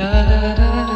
da da da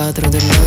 4 de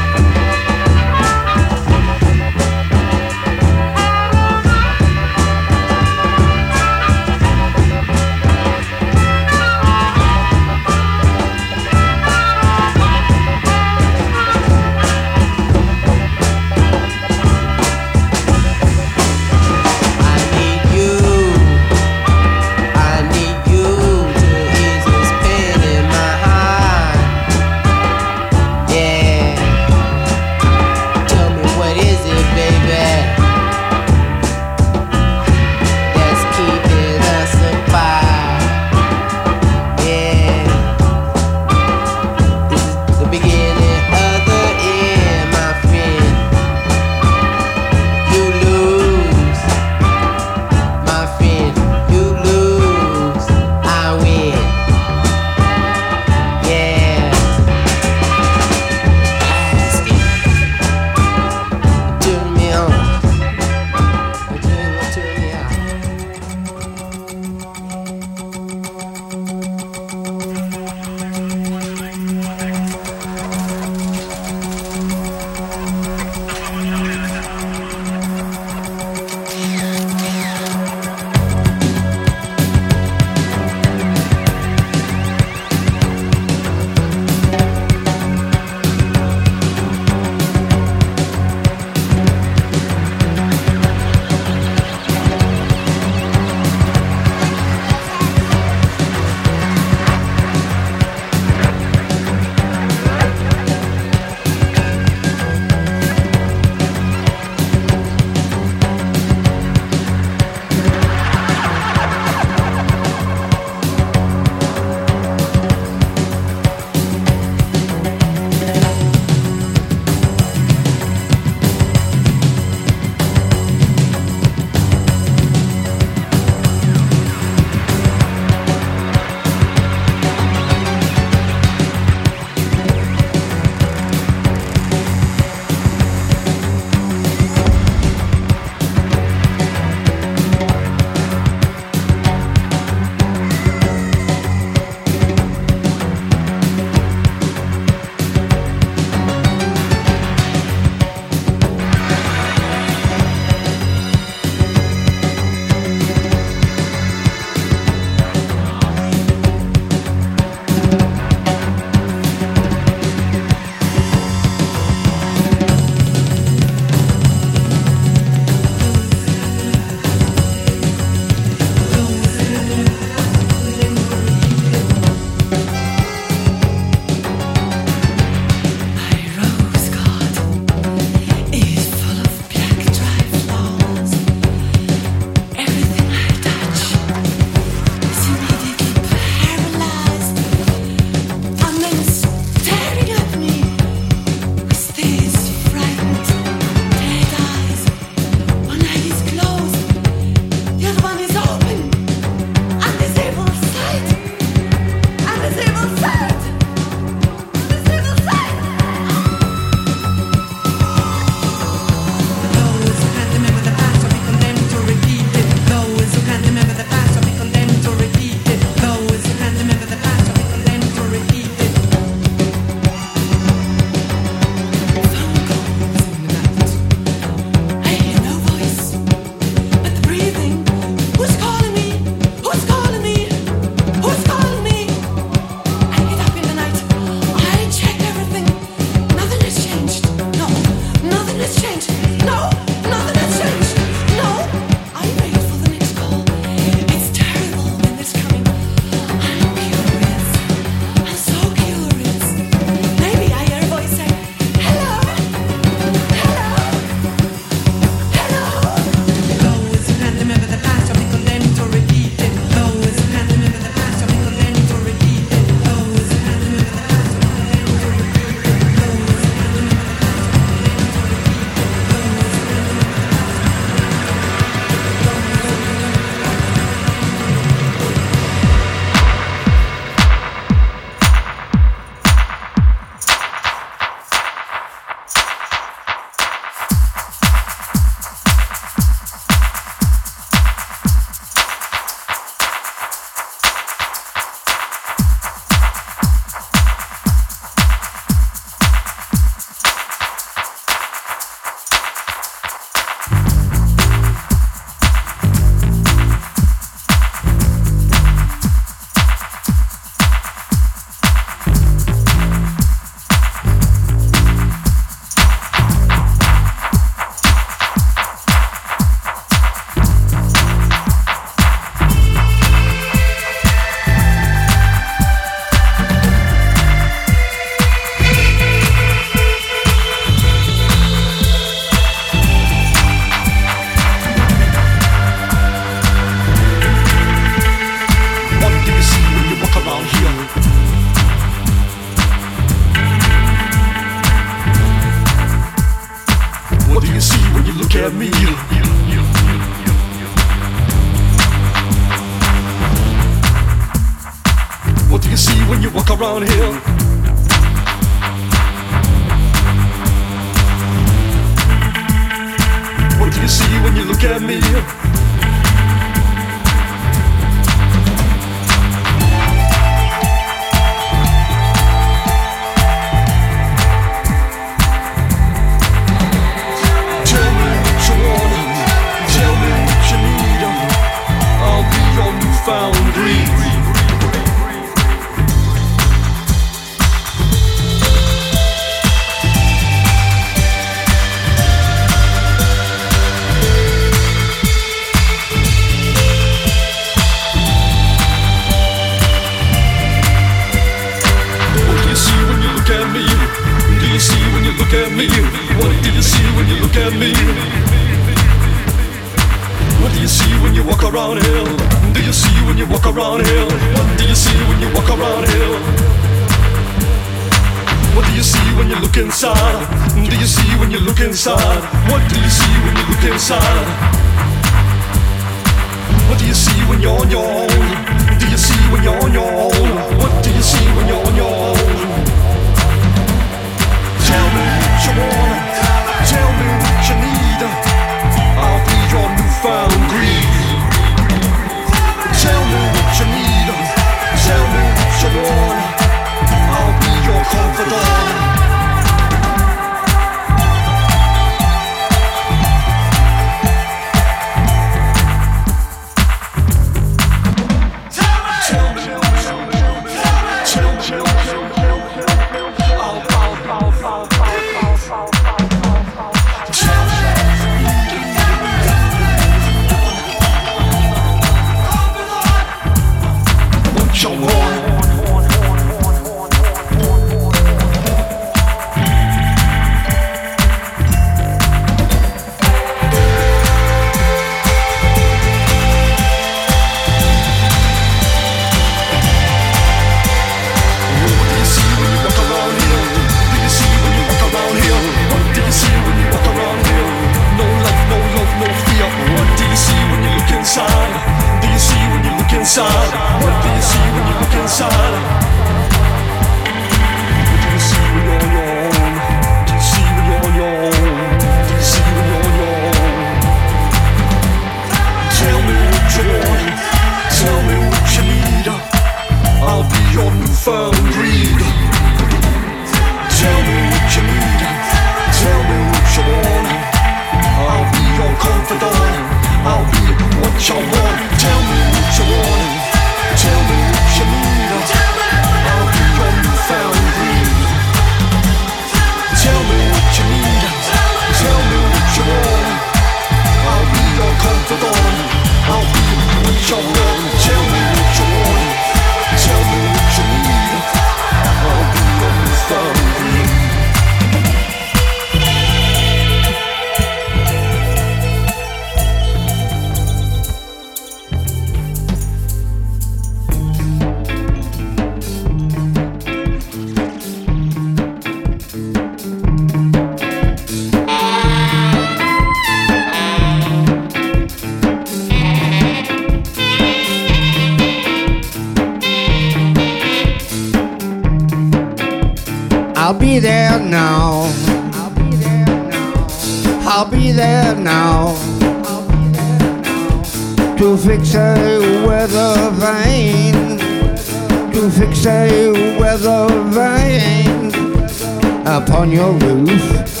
upon your roof.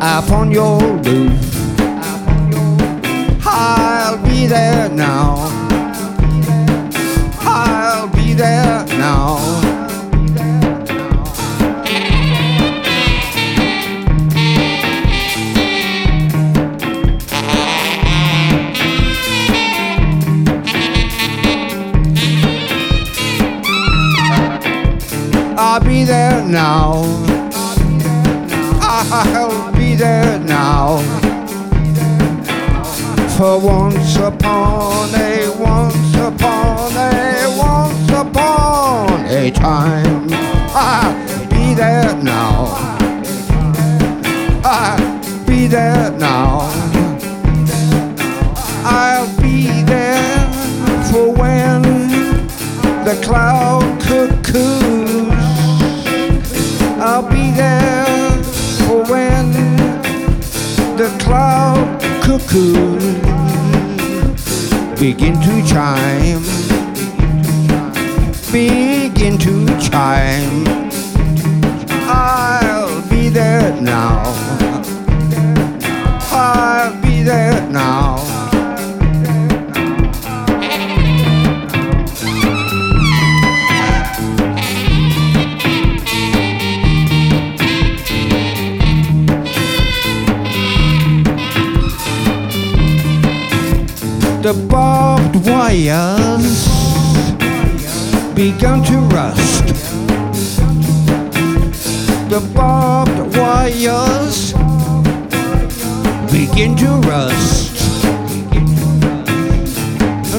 Upon your roof. the barbed wires began to rust. The barbed wires begin to rust.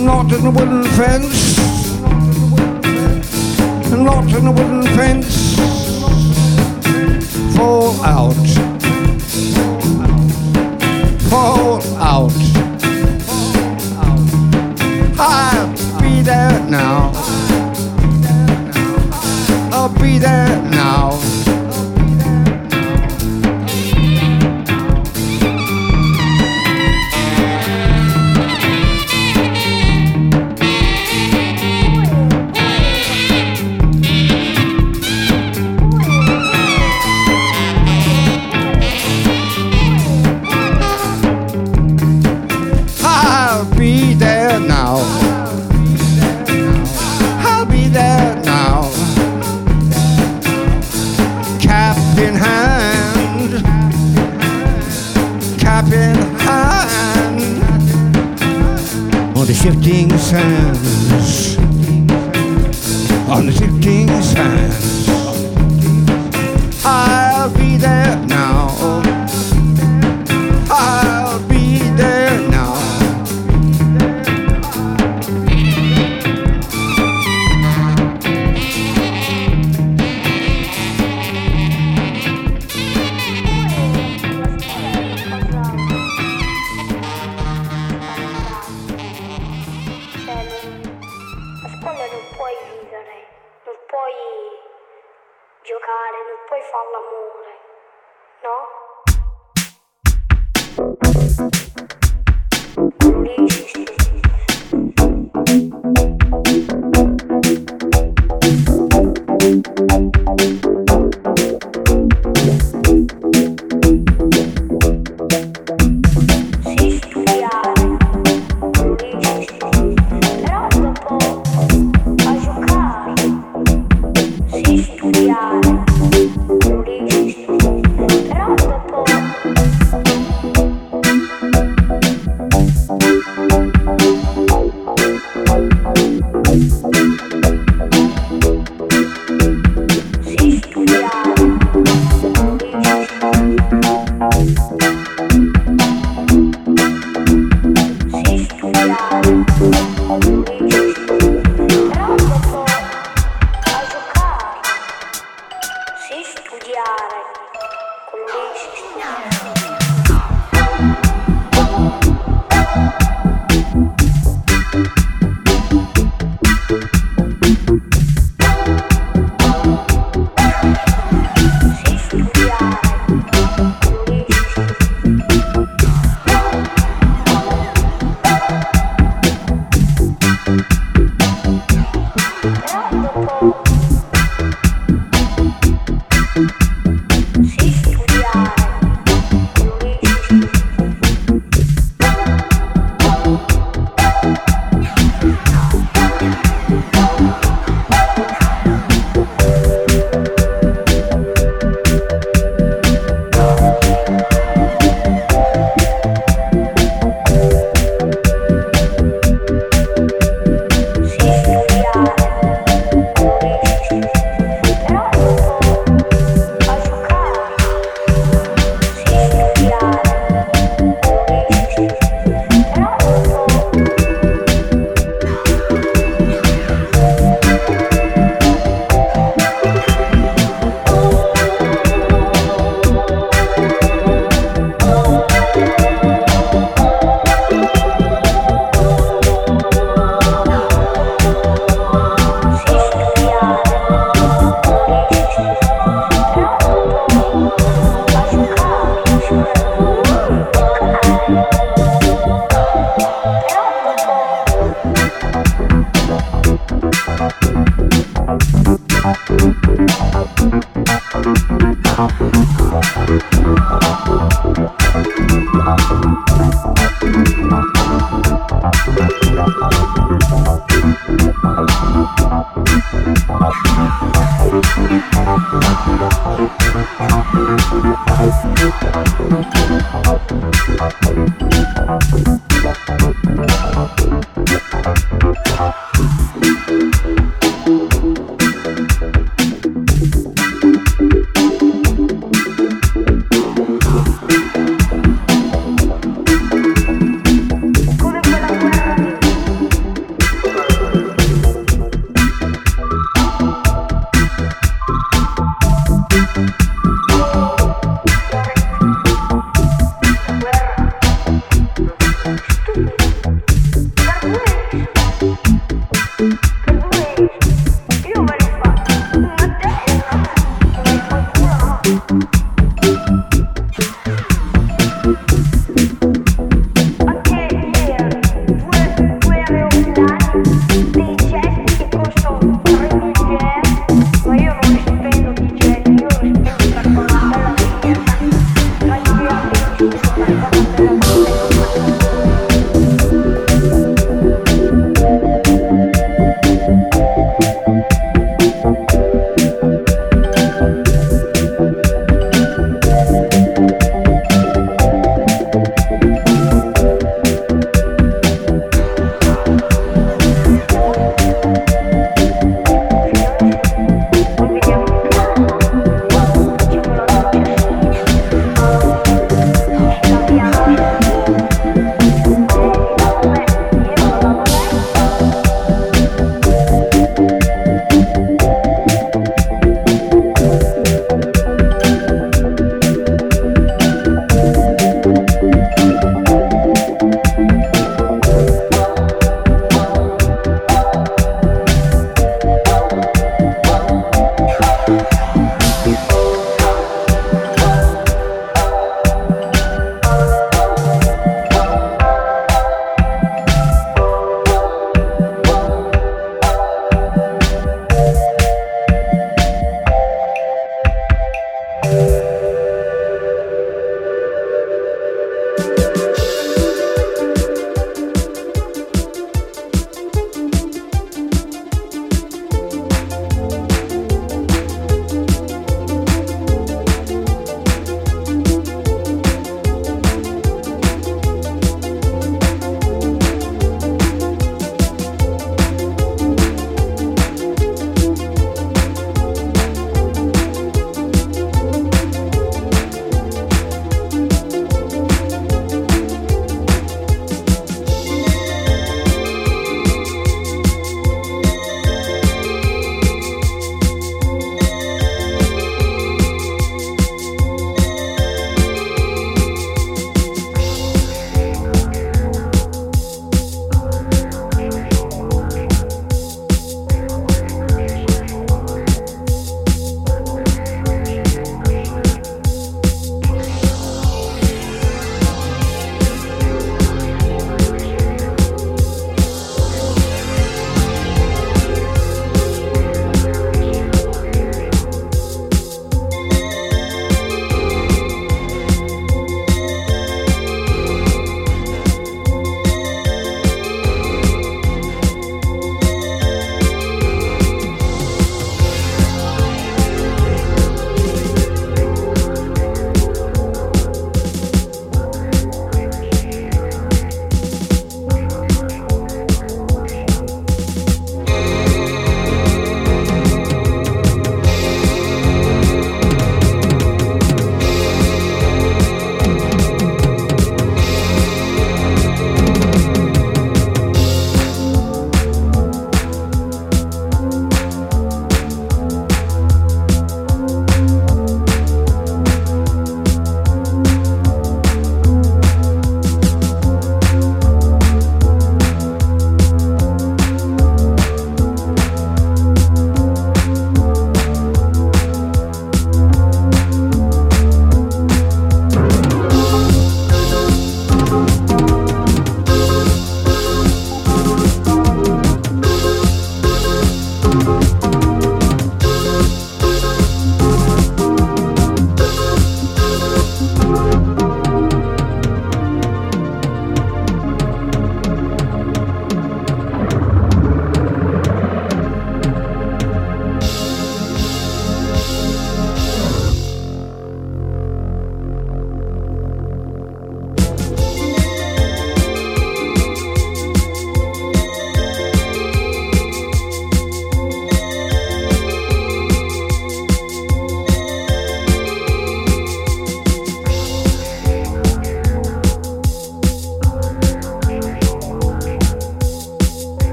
Not in a wooden fence. Not in a wooden fence. Fall out.